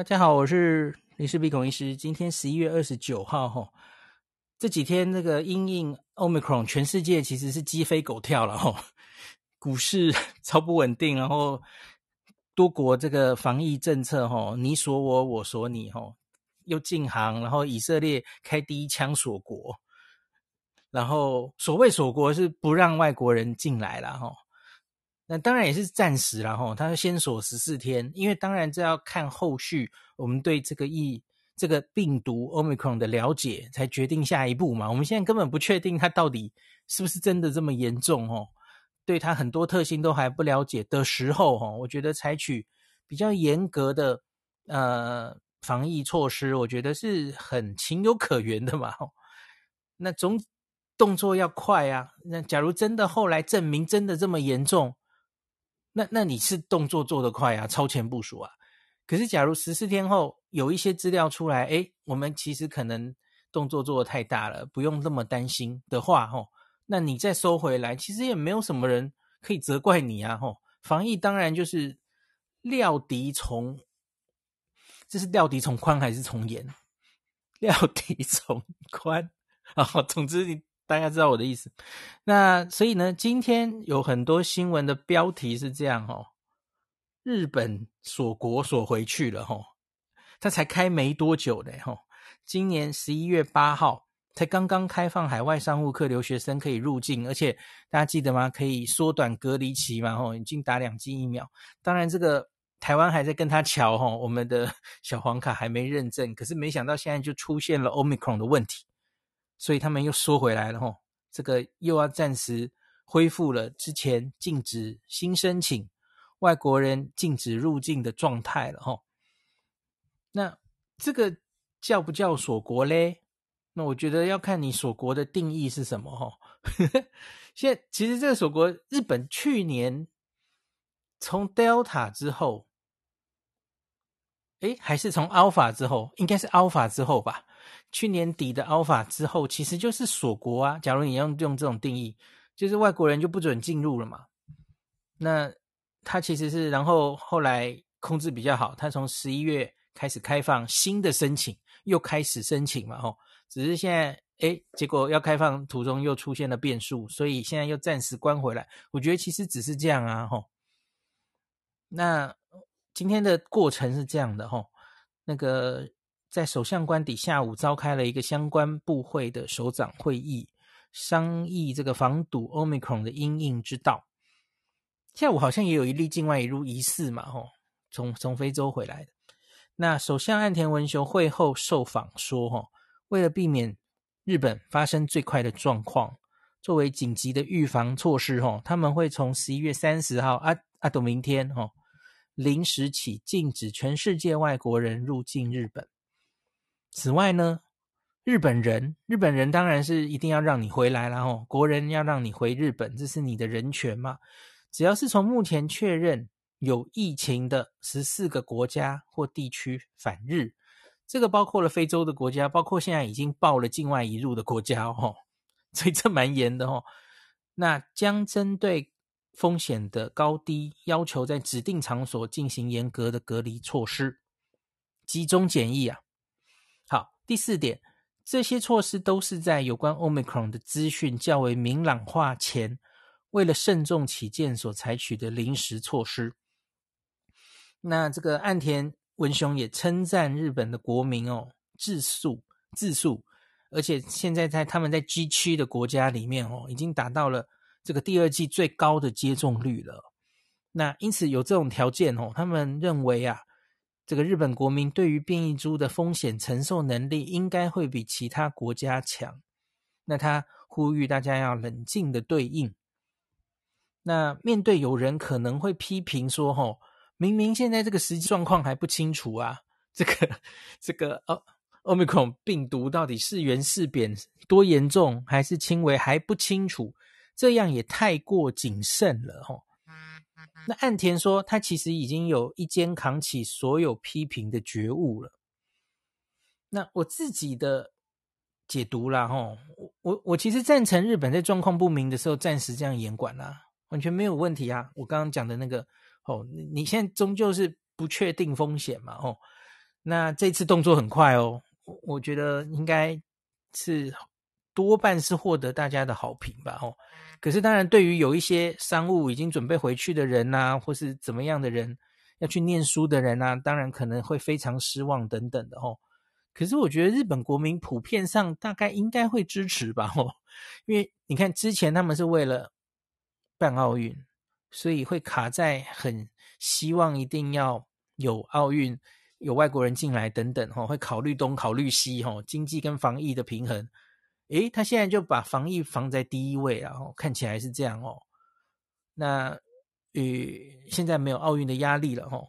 大家好，我是林氏鼻孔医师。今天十一月二十九号，吼，这几天那个阴应 Omicron，全世界其实是鸡飞狗跳了，吼，股市超不稳定，然后多国这个防疫政策，吼，你锁我，我锁你，吼，又禁航，然后以色列开第一枪锁国，然后所谓锁国是不让外国人进来了，吼。那当然也是暂时啦，吼，他先锁十四天，因为当然这要看后续我们对这个疫这个病毒 Omicron 的了解，才决定下一步嘛。我们现在根本不确定它到底是不是真的这么严重，吼，对它很多特性都还不了解的时候，吼，我觉得采取比较严格的呃防疫措施，我觉得是很情有可原的嘛，那总动作要快啊，那假如真的后来证明真的这么严重。那那你是动作做得快啊，超前部署啊。可是假如十四天后有一些资料出来，诶，我们其实可能动作做得太大了，不用这么担心的话，吼，那你再收回来，其实也没有什么人可以责怪你啊，吼。防疫当然就是料敌从，这是料敌从宽还是从严？料敌从宽啊，总之你。大家知道我的意思，那所以呢，今天有很多新闻的标题是这样哦，日本锁国锁回去了吼，他才开没多久的吼，今年十一月八号才刚刚开放海外商务客留学生可以入境，而且大家记得吗？可以缩短隔离期嘛吼，已经打两剂疫苗，当然这个台湾还在跟他瞧吼，我们的小黄卡还没认证，可是没想到现在就出现了 Omicron 的问题。所以他们又缩回来了吼，这个又要暂时恢复了之前禁止新申请、外国人禁止入境的状态了吼。那这个叫不叫锁国嘞？那我觉得要看你锁国的定义是什么吼。现在其实这个锁国，日本去年从 Delta 之后，诶，还是从 Alpha 之后，应该是 Alpha 之后吧。去年底的 Alpha 之后，其实就是锁国啊。假如你用用这种定义，就是外国人就不准进入了嘛。那他其实是，然后后来控制比较好，他从十一月开始开放新的申请，又开始申请嘛，吼。只是现在，诶，结果要开放途中又出现了变数，所以现在又暂时关回来。我觉得其实只是这样啊，吼。那今天的过程是这样的，吼，那个。在首相官邸下午召开了一个相关部会的首长会议，商议这个防堵 Omicron 的因应之道。下午好像也有一例境外移入疑似嘛，吼，从从非洲回来的。那首相岸田文雄会后受访说，吼，为了避免日本发生最快的状况，作为紧急的预防措施，吼，他们会从十一月三十号啊啊到明天，吼，零时起禁止全世界外国人入境日本。此外呢，日本人，日本人当然是一定要让你回来，然后国人要让你回日本，这是你的人权嘛。只要是从目前确认有疫情的十四个国家或地区返日，这个包括了非洲的国家，包括现在已经报了境外移入的国家哦，所以这蛮严的哦。那将针对风险的高低，要求在指定场所进行严格的隔离措施，集中检疫啊。第四点，这些措施都是在有关 Omicron 的资讯较为明朗化前，为了慎重起见所采取的临时措施。那这个岸田文雄也称赞日本的国民哦，自述自述，而且现在在他们在 G 区的国家里面哦，已经达到了这个第二季最高的接种率了。那因此有这种条件哦，他们认为啊。这个日本国民对于变异株的风险承受能力应该会比其他国家强。那他呼吁大家要冷静的对应。那面对有人可能会批评说：“吼，明明现在这个实际状况还不清楚啊，这个这个哦，Omicron 病毒到底是圆是扁，多严重还是轻微还不清楚，这样也太过谨慎了。”吼。那岸田说，他其实已经有一肩扛起所有批评的觉悟了。那我自己的解读啦，吼，我我我其实赞成日本在状况不明的时候暂时这样严管啦，完全没有问题啊。我刚刚讲的那个，哦，你现在终究是不确定风险嘛，哦，那这次动作很快哦，我觉得应该是多半是获得大家的好评吧。哦，可是当然，对于有一些商务已经准备回去的人呐、或是怎么样的人要去念书的人啊，当然可能会非常失望等等的哦。可是我觉得日本国民普遍上大概应该会支持吧。哦，因为你看之前他们是为了办奥运，所以会卡在很希望一定要有奥运。有外国人进来等等，哈，会考虑东考虑西，哈，经济跟防疫的平衡。诶，他现在就把防疫放在第一位了，哦，看起来是这样哦。那呃，现在没有奥运的压力了，哦。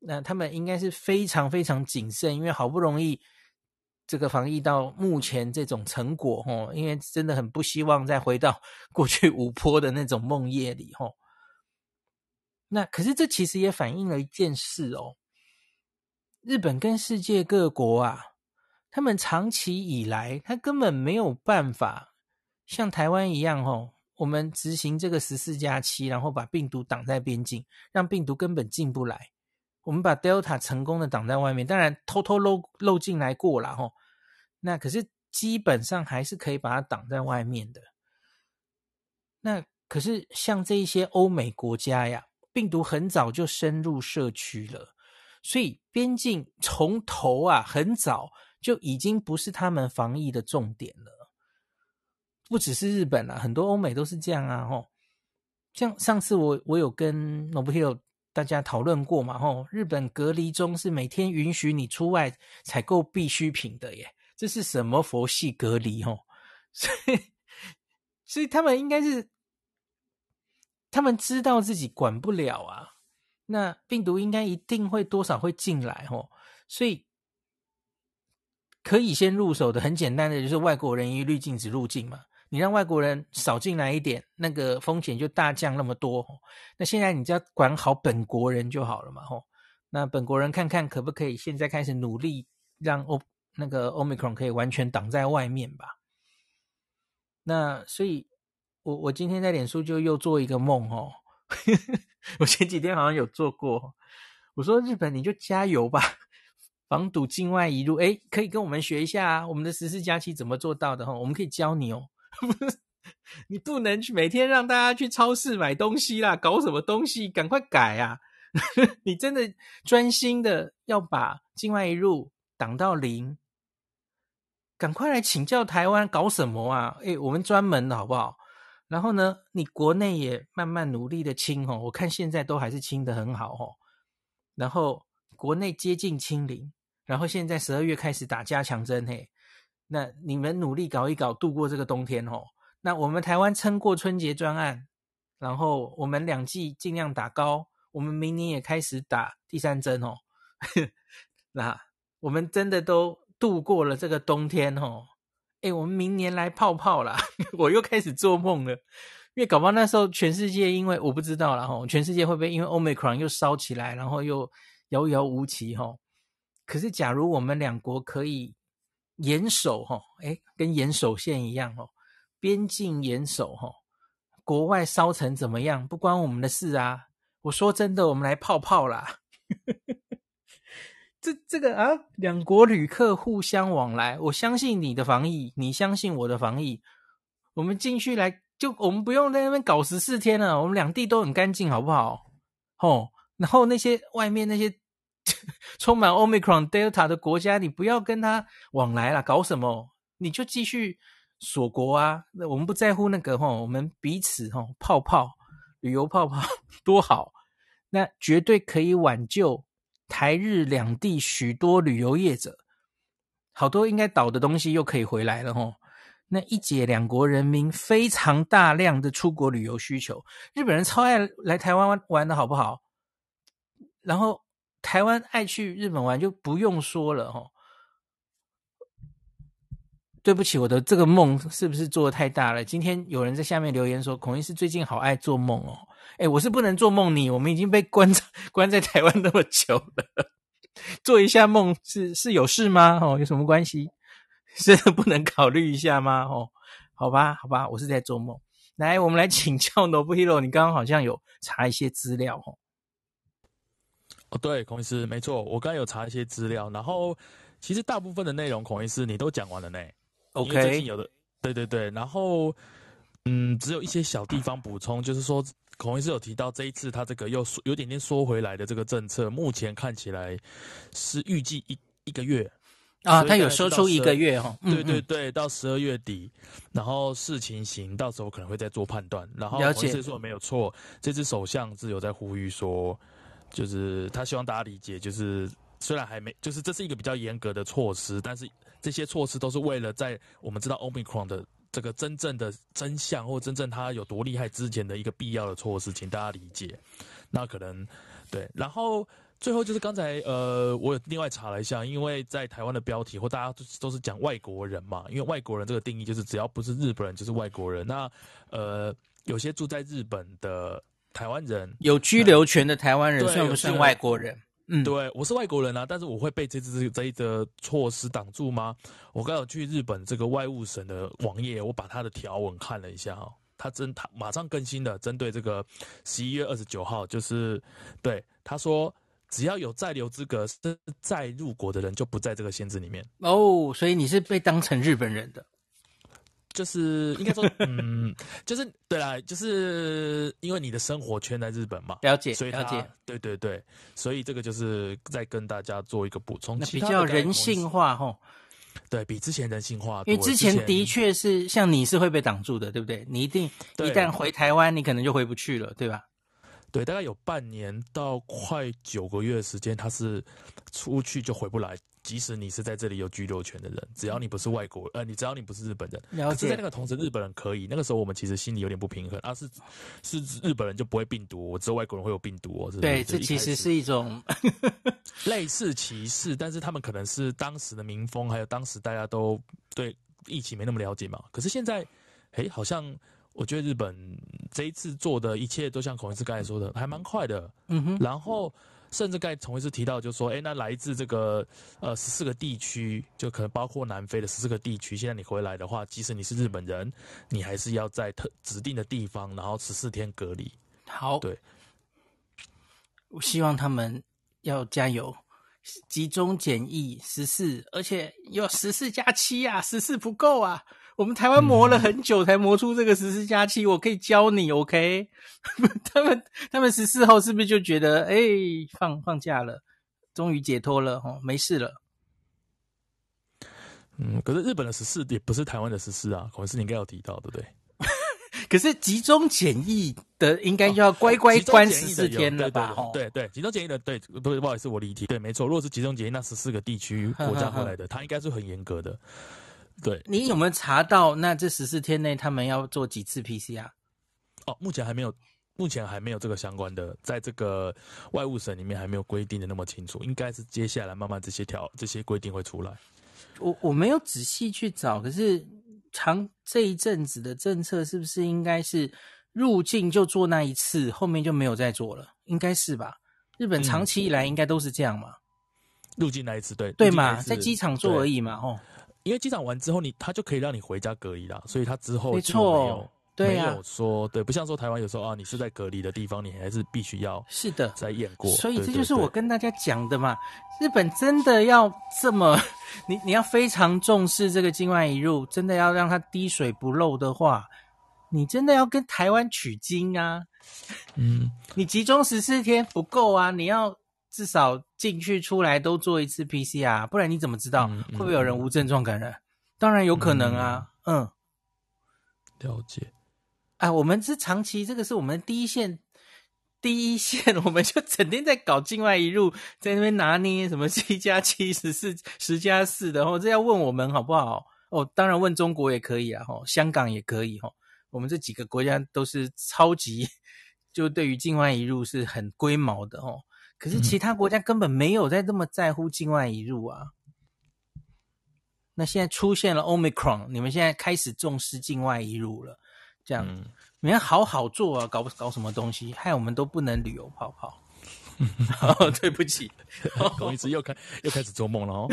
那他们应该是非常非常谨慎，因为好不容易这个防疫到目前这种成果，哦，因为真的很不希望再回到 过去五坡的那种梦魇里，哦。那可是这其实也反映了一件事哦。日本跟世界各国啊，他们长期以来，他根本没有办法像台湾一样哦，我们执行这个十四加七，然后把病毒挡在边境，让病毒根本进不来。我们把 Delta 成功的挡在外面，当然偷偷漏漏进来过了吼，那可是基本上还是可以把它挡在外面的。那可是像这一些欧美国家呀，病毒很早就深入社区了。所以边境从头啊，很早就已经不是他们防疫的重点了。不只是日本啊，很多欧美都是这样啊。吼，像上次我我有跟 Nobuhiro 大家讨论过嘛。吼，日本隔离中是每天允许你出外采购必需品的耶。这是什么佛系隔离？吼，所以所以他们应该是他们知道自己管不了啊。那病毒应该一定会多少会进来吼，所以可以先入手的很简单的就是外国人一律禁止入境嘛。你让外国人少进来一点，那个风险就大降那么多。那现在你只要管好本国人就好了嘛。吼，那本国人看看可不可以现在开始努力让欧那个 Omicron 可以完全挡在外面吧。那所以我我今天在脸书就又做一个梦哦。我前几天好像有做过，我说日本你就加油吧，防堵境外移入，诶，可以跟我们学一下啊，我们的十四加七怎么做到的哈，我们可以教你哦。你不能去每天让大家去超市买东西啦，搞什么东西？赶快改啊！你真的专心的要把境外移入挡到零，赶快来请教台湾搞什么啊？诶，我们专门的好不好？然后呢，你国内也慢慢努力的清哦，我看现在都还是清的很好哦。然后国内接近清零，然后现在十二月开始打加强针嘿，那你们努力搞一搞，度过这个冬天哦。那我们台湾撑过春节专案，然后我们两季尽量打高，我们明年也开始打第三针哦。那我们真的都度过了这个冬天哦。哎，我们明年来泡泡啦！我又开始做梦了，因为搞不好那时候全世界，因为我不知道了哈，全世界会不会因为 Omicron 又烧起来，然后又遥遥无期齁？可是假如我们两国可以严守哈，哎，跟严守线一样哦，边境严守齁，国外烧成怎么样，不关我们的事啊！我说真的，我们来泡泡啦！这这个啊，两国旅客互相往来，我相信你的防疫，你相信我的防疫，我们进去来就我们不用在那边搞十四天了，我们两地都很干净，好不好？哦，然后那些外面那些 充满 Omicron Delta 的国家，你不要跟他往来了，搞什么？你就继续锁国啊，那我们不在乎那个吼，我们彼此吼泡泡旅游泡泡 多好，那绝对可以挽救。台日两地许多旅游业者，好多应该倒的东西又可以回来了吼。那一解两国人民非常大量的出国旅游需求，日本人超爱来台湾玩的好不好？然后台湾爱去日本玩就不用说了吼。对不起，我的这个梦是不是做的太大了？今天有人在下面留言说，孔医师最近好爱做梦哦。哎，我是不能做梦你，我们已经被关在 关在台湾那么久了，做一下梦是是有事吗？哦，有什么关系？真的不能考虑一下吗？哦，好吧，好吧，我是在做梦。来，我们来请教 Nobuhiro，你刚刚好像有查一些资料哦。哦，对，孔医师，没错，我刚才有查一些资料，然后其实大部分的内容，孔医师你都讲完了呢。OK，最近有的，对对对，然后嗯，只有一些小地方补充，就是说孔医师有提到这一次他这个又有点点缩回来的这个政策，目前看起来是预计一一个月啊，他有说出一个月哈，对对对，到十二月底，然后视情形，到时候可能会再做判断。然后孔医师说没有错，这次首相是有在呼吁说。就是他希望大家理解，就是虽然还没，就是这是一个比较严格的措施，但是这些措施都是为了在我们知道 Omicron 的这个真正的真相或真正它有多厉害之前的一个必要的措施，请大家理解。那可能对，然后最后就是刚才呃，我有另外查了一下，因为在台湾的标题或大家都都是讲外国人嘛，因为外国人这个定义就是只要不是日本人就是外国人。那呃，有些住在日本的。台湾人有居留权的台湾人算不算外国人？嗯，对，我是外国人啊，但是我会被这这这一则措施挡住吗？我刚好去日本这个外务省的网页，我把他的条文看了一下哈，他真他马上更新的，针对这个十一月二十九号，就是对他说，只要有在留资格是再入国的人，就不在这个限制里面哦，所以你是被当成日本人的。就是应该说，嗯，就是对啦，就是因为你的生活圈在日本嘛，了解，所以了解，对对对，所以这个就是再跟大家做一个补充，那比较人性化吼，对比之前人性化，因为之前的确是像你是会被挡住的，对不对？你一定一旦回台湾，你可能就回不去了，对吧？对，大概有半年到快九个月的时间，他是出去就回不来。即使你是在这里有居留权的人，只要你不是外国，呃，你只要你不是日本人，了解。可是在那个同时，日本人可以。那个时候我们其实心里有点不平衡啊，是是日本人就不会病毒，我知道外国人会有病毒哦。对，这其实是一种 类似歧视，但是他们可能是当时的民风，还有当时大家都对疫情没那么了解嘛。可是现在，哎，好像我觉得日本这一次做的一切都像孔医师刚才说的，还蛮快的。嗯哼，然后。甚至刚才孔医师提到，就是说，哎，那来自这个呃十四个地区，就可能包括南非的十四个地区。现在你回来的话，即使你是日本人，你还是要在特指定的地方，然后十四天隔离。好，对，我希望他们要加油，集中检疫十四，而且要十四加七啊，十四不够啊。我们台湾磨了很久才磨出这个十四加七，我可以教你，OK？他们他们十四号是不是就觉得，哎，放放假了，终于解脱了，哦，没事了。嗯，可是日本的十四也不是台湾的十四啊，可能是你应该有提到，对不对？可是集中检疫的应该就要乖乖关十四天了吧？对对，集中检疫的，对，不不好意思，我离题。对，没错，如果是集中检疫，那十四个地区国家回来的，他应该是很严格的。对，你有没有查到？那这十四天内他们要做几次 PCR？哦，目前还没有，目前还没有这个相关的，在这个外务省里面还没有规定的那么清楚，应该是接下来慢慢这些条这些规定会出来。我我没有仔细去找，可是长这一阵子的政策是不是应该是入境就做那一次，后面就没有再做了？应该是吧？日本长期以来应该都是这样嘛？嗯、入境那一次，对对嘛，在机场做而已嘛，哦。因为机场完之后你，你他就可以让你回家隔离了，所以他之后没错，对啊，没有说对，不像说台湾有时候啊，你是在隔离的地方，你还是必须要是的再验过。所以这就是我跟大家讲的嘛，日本真的要这么，你你要非常重视这个境外移入，真的要让它滴水不漏的话，你真的要跟台湾取经啊，嗯，你集中十四天不够啊，你要。至少进去出来都做一次 PCR，不然你怎么知道会不会有人无症状感染？当然有可能啊。嗯，嗯了解。啊，我们是长期，这个是我们第一线，第一线，我们就整天在搞境外一入，在那边拿捏什么七加七、十四、十加四的，哦，这要问我们好不好？哦，当然问中国也可以啊，哦，香港也可以，哦，我们这几个国家都是超级，就对于境外一入是很龟毛的，哦。可是其他国家根本没有在这么在乎境外移入啊。那现在出现了 Omicron，你们现在开始重视境外移入了，这样，你们好好做啊，搞搞什么东西，害我们都不能旅游泡泡。哦，对不起，孔医师又开又开始做梦了哦。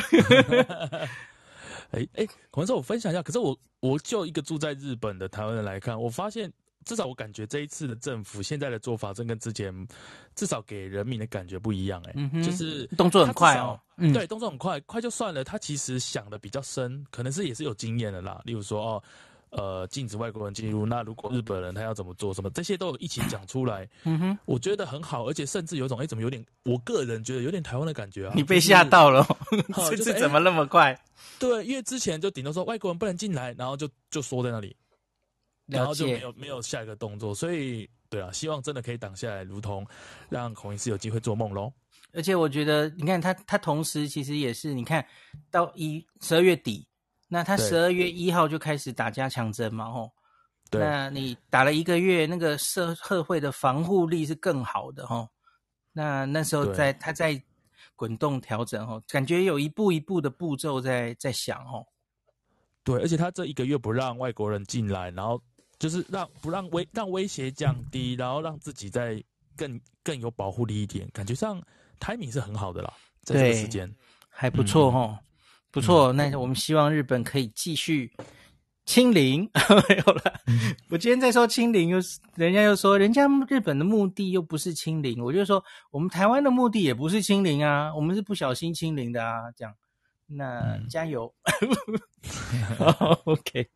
哎哎，孔医师，我分享一下，可是我我就一个住在日本的台湾人来看，我发现。至少我感觉这一次的政府现在的做法，真跟之前至少给人民的感觉不一样、欸。哎、嗯，就是动作很快哦。嗯，对，动作很快，快就算了。他其实想的比较深，可能是也是有经验的啦。例如说，哦，呃，禁止外国人进入。那如果日本人他要怎么做，什么这些都有一起讲出来。嗯哼，我觉得很好，而且甚至有种，哎、欸，怎么有点？我个人觉得有点台湾的感觉啊。你被吓到了，这次怎么那么快？欸、对，因为之前就顶多说外国人不能进来，然后就就缩在那里。然后就没有没有下一个动作，所以对啊，希望真的可以挡下来，如同让孔医师有机会做梦喽。而且我觉得，你看他他同时其实也是，你看到一十二月底，那他十二月一号就开始打加强针嘛，吼。对。那你打了一个月，那个社社会的防护力是更好的，吼。那那时候在他在滚动调整，吼，感觉有一步一步的步骤在在想，吼。对，而且他这一个月不让外国人进来，然后。就是让不让威让威胁降低，然后让自己在更更有保护力一点，感觉上 timing 是很好的啦，在这个时间还不错哦，嗯、不错。那我们希望日本可以继续清零，没有了。嗯、我今天在说清零，又是人家又说人家日本的目的又不是清零，我就说我们台湾的目的也不是清零啊，我们是不小心清零的啊，这样。那、嗯、加油，OK，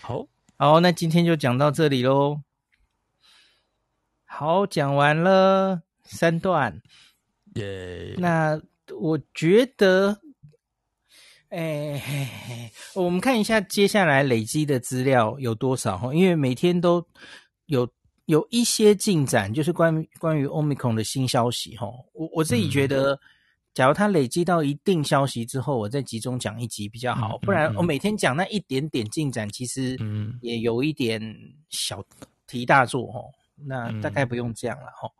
好。好，那今天就讲到这里喽。好，讲完了三段。耶。那我觉得，哎、欸，我们看一下接下来累积的资料有多少哈？因为每天都有有一些进展，就是关于关于 Omicron 的新消息哈。我我自己觉得。嗯假如它累积到一定消息之后，我再集中讲一集比较好。嗯嗯嗯、不然我每天讲那一点点进展，其实也有一点小题大做哦。那大概不用这样了哈。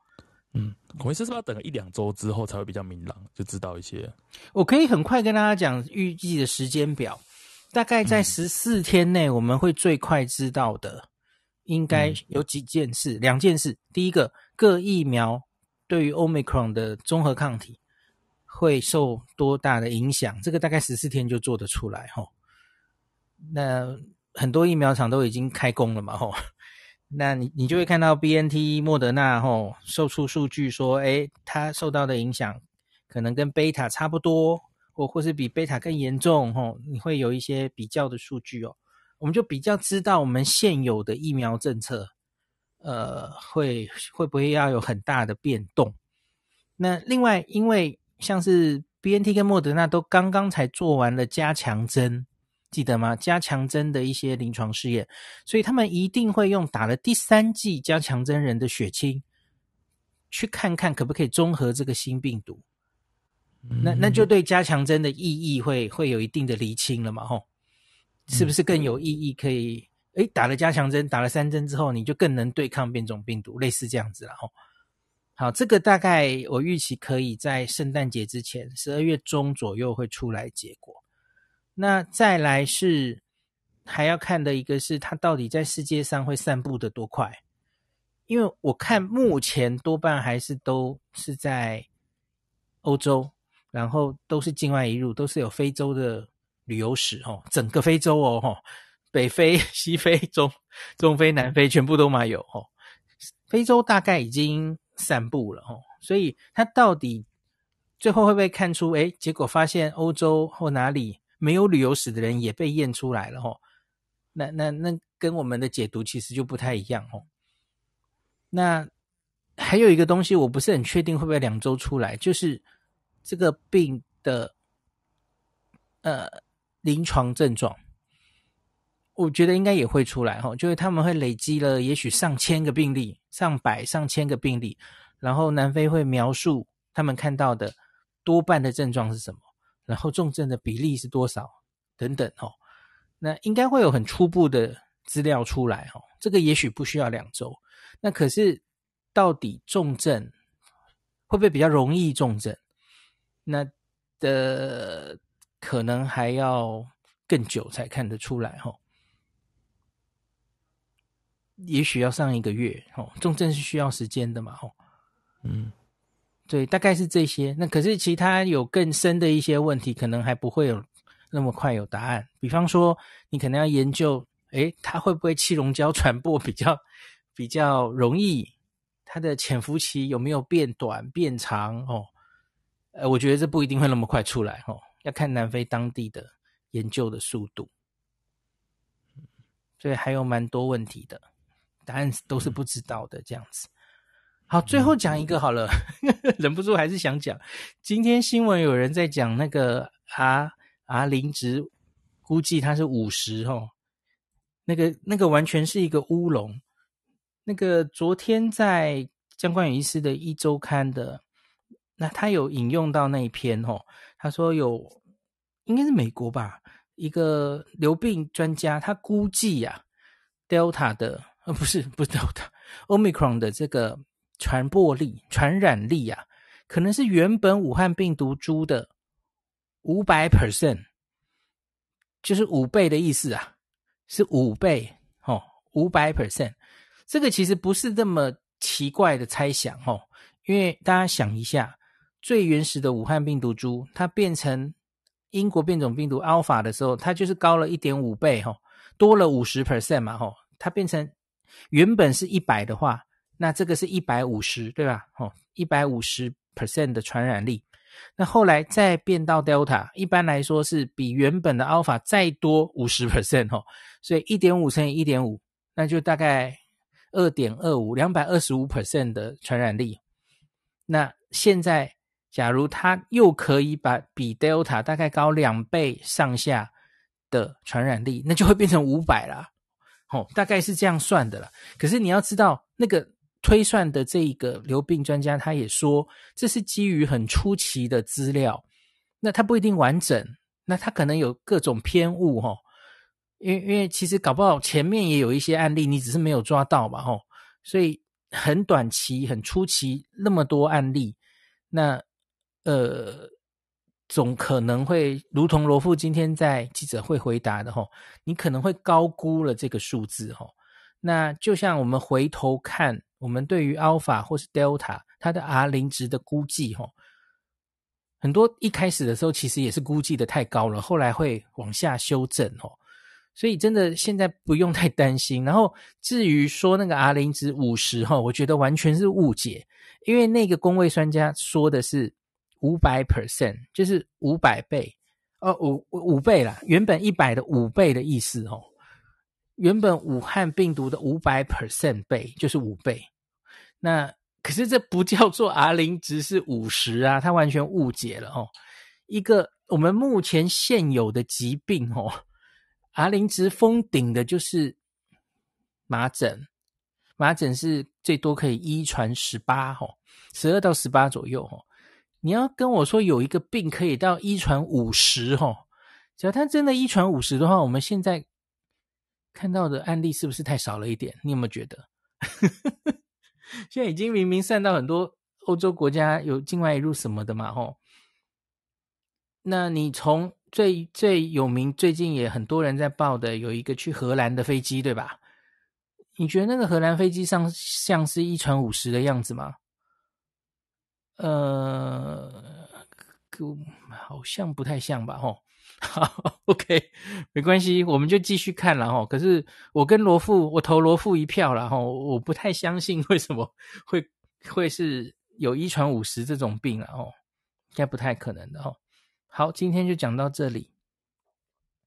嗯，孔医师是不是要等一两周之后才会比较明朗，就知道一些？我可以很快跟大家讲预计的时间表，大概在十四天内我们会最快知道的，应该有几件事，两件事。第一个，各疫苗对于 Omicron 的综合抗体。会受多大的影响？这个大概十四天就做得出来齁。那很多疫苗厂都已经开工了嘛齁。那你你就会看到 BNT、莫德纳齁，售出数据说，诶，它受到的影响可能跟贝塔差不多，或或是比贝塔更严重齁。你会有一些比较的数据哦，我们就比较知道我们现有的疫苗政策，呃，会会不会要有很大的变动？那另外，因为像是 BNT 跟莫德纳都刚刚才做完了加强针，记得吗？加强针的一些临床试验，所以他们一定会用打了第三剂加强针人的血清，去看看可不可以中和这个新病毒。那那就对加强针的意义会会有一定的厘清了嘛？吼，是不是更有意义？可以，诶，打了加强针，打了三针之后，你就更能对抗变种病毒，类似这样子了，吼。好，这个大概我预期可以在圣诞节之前，十二月中左右会出来结果。那再来是还要看的一个是它到底在世界上会散布的多快，因为我看目前多半还是都是在欧洲，然后都是境外一路，都是有非洲的旅游史哦，整个非洲哦，北非、西非、中中非、南非全部都嘛有哦，非洲大概已经。散布了哦，所以他到底最后会不会看出？哎，结果发现欧洲或哪里没有旅游史的人也被验出来了哦。那那那跟我们的解读其实就不太一样哦。那还有一个东西，我不是很确定会不会两周出来，就是这个病的呃临床症状，我觉得应该也会出来哈，就是他们会累积了也许上千个病例。上百上千个病例，然后南非会描述他们看到的多半的症状是什么，然后重症的比例是多少等等哦。那应该会有很初步的资料出来哦。这个也许不需要两周。那可是到底重症会不会比较容易重症？那的可能还要更久才看得出来哦。也许要上一个月哦，重症是需要时间的嘛，哦，嗯，对，大概是这些。那可是其他有更深的一些问题，可能还不会有那么快有答案。比方说，你可能要研究，诶，它会不会气溶胶传播比较比较容易，它的潜伏期有没有变短变长哦？呃，我觉得这不一定会那么快出来哦，要看南非当地的研究的速度。所以还有蛮多问题的，答案都是不知道的这样子。好，最后讲一个好了，忍不住还是想讲。今天新闻有人在讲那个啊啊零值，估计它是五十哦。那个那个完全是一个乌龙。那个昨天在江冠宇医师的一周刊的，那他有引用到那一篇哦，他说有应该是美国吧，一个流病专家他估计呀，Delta 的呃不是不是 Delta，Omicron 的这个。传播力、传染力啊，可能是原本武汉病毒株的五百 percent，就是五倍的意思啊，是五倍哦，五百 percent。这个其实不是这么奇怪的猜想哦，因为大家想一下，最原始的武汉病毒株，它变成英国变种病毒 Alpha 的时候，它就是高了一点五倍哦，多了五十 percent 嘛吼，它变成原本是一百的话。那这个是一百五十，对吧？哦，一百五十 percent 的传染力。那后来再变到 Delta，一般来说是比原本的 Alpha 再多五十 percent 哦。所以一点五乘以一点五，那就大概二点二五，两百二十五 percent 的传染力。那现在，假如它又可以把比 Delta 大概高两倍上下的传染力，那就会变成五百啦。哦，大概是这样算的了。可是你要知道那个。推算的这一个流病专家，他也说这是基于很初期的资料，那他不一定完整，那他可能有各种偏误哈，因为因为其实搞不好前面也有一些案例，你只是没有抓到嘛吼，所以很短期、很初期那么多案例，那呃总可能会如同罗富今天在记者会回答的吼，你可能会高估了这个数字吼，那就像我们回头看。我们对于 Alpha 或是 Delta 它的 R 零值的估计，哈，很多一开始的时候其实也是估计的太高了，后来会往下修正，哦，所以真的现在不用太担心。然后至于说那个 R 零值五十，哈，我觉得完全是误解，因为那个公卫专家说的是五百 percent，就是五百倍，哦，五五倍啦，原本一百的五倍的意思，哦，原本武汉病毒的五百 percent 倍就是五倍。那可是这不叫做 R 零值是五十啊，他完全误解了哦。一个我们目前现有的疾病哦，R 零值封顶的就是麻疹，麻疹是最多可以一传十八哦，十二到十八左右哦。你要跟我说有一个病可以到一传五十哦，只要他真的一传五十的话，我们现在看到的案例是不是太少了一点？你有没有觉得？现在已经明明散到很多欧洲国家有境外移入什么的嘛，吼。那你从最最有名，最近也很多人在报的，有一个去荷兰的飞机，对吧？你觉得那个荷兰飞机上像是一传五十的样子吗？呃，好像不太像吧，哈。好，OK，没关系，我们就继续看了哈。可是我跟罗富，我投罗富一票了哈。我不太相信为什么会会是有遗传五十这种病了哦，应该不太可能的哦。好，今天就讲到这里。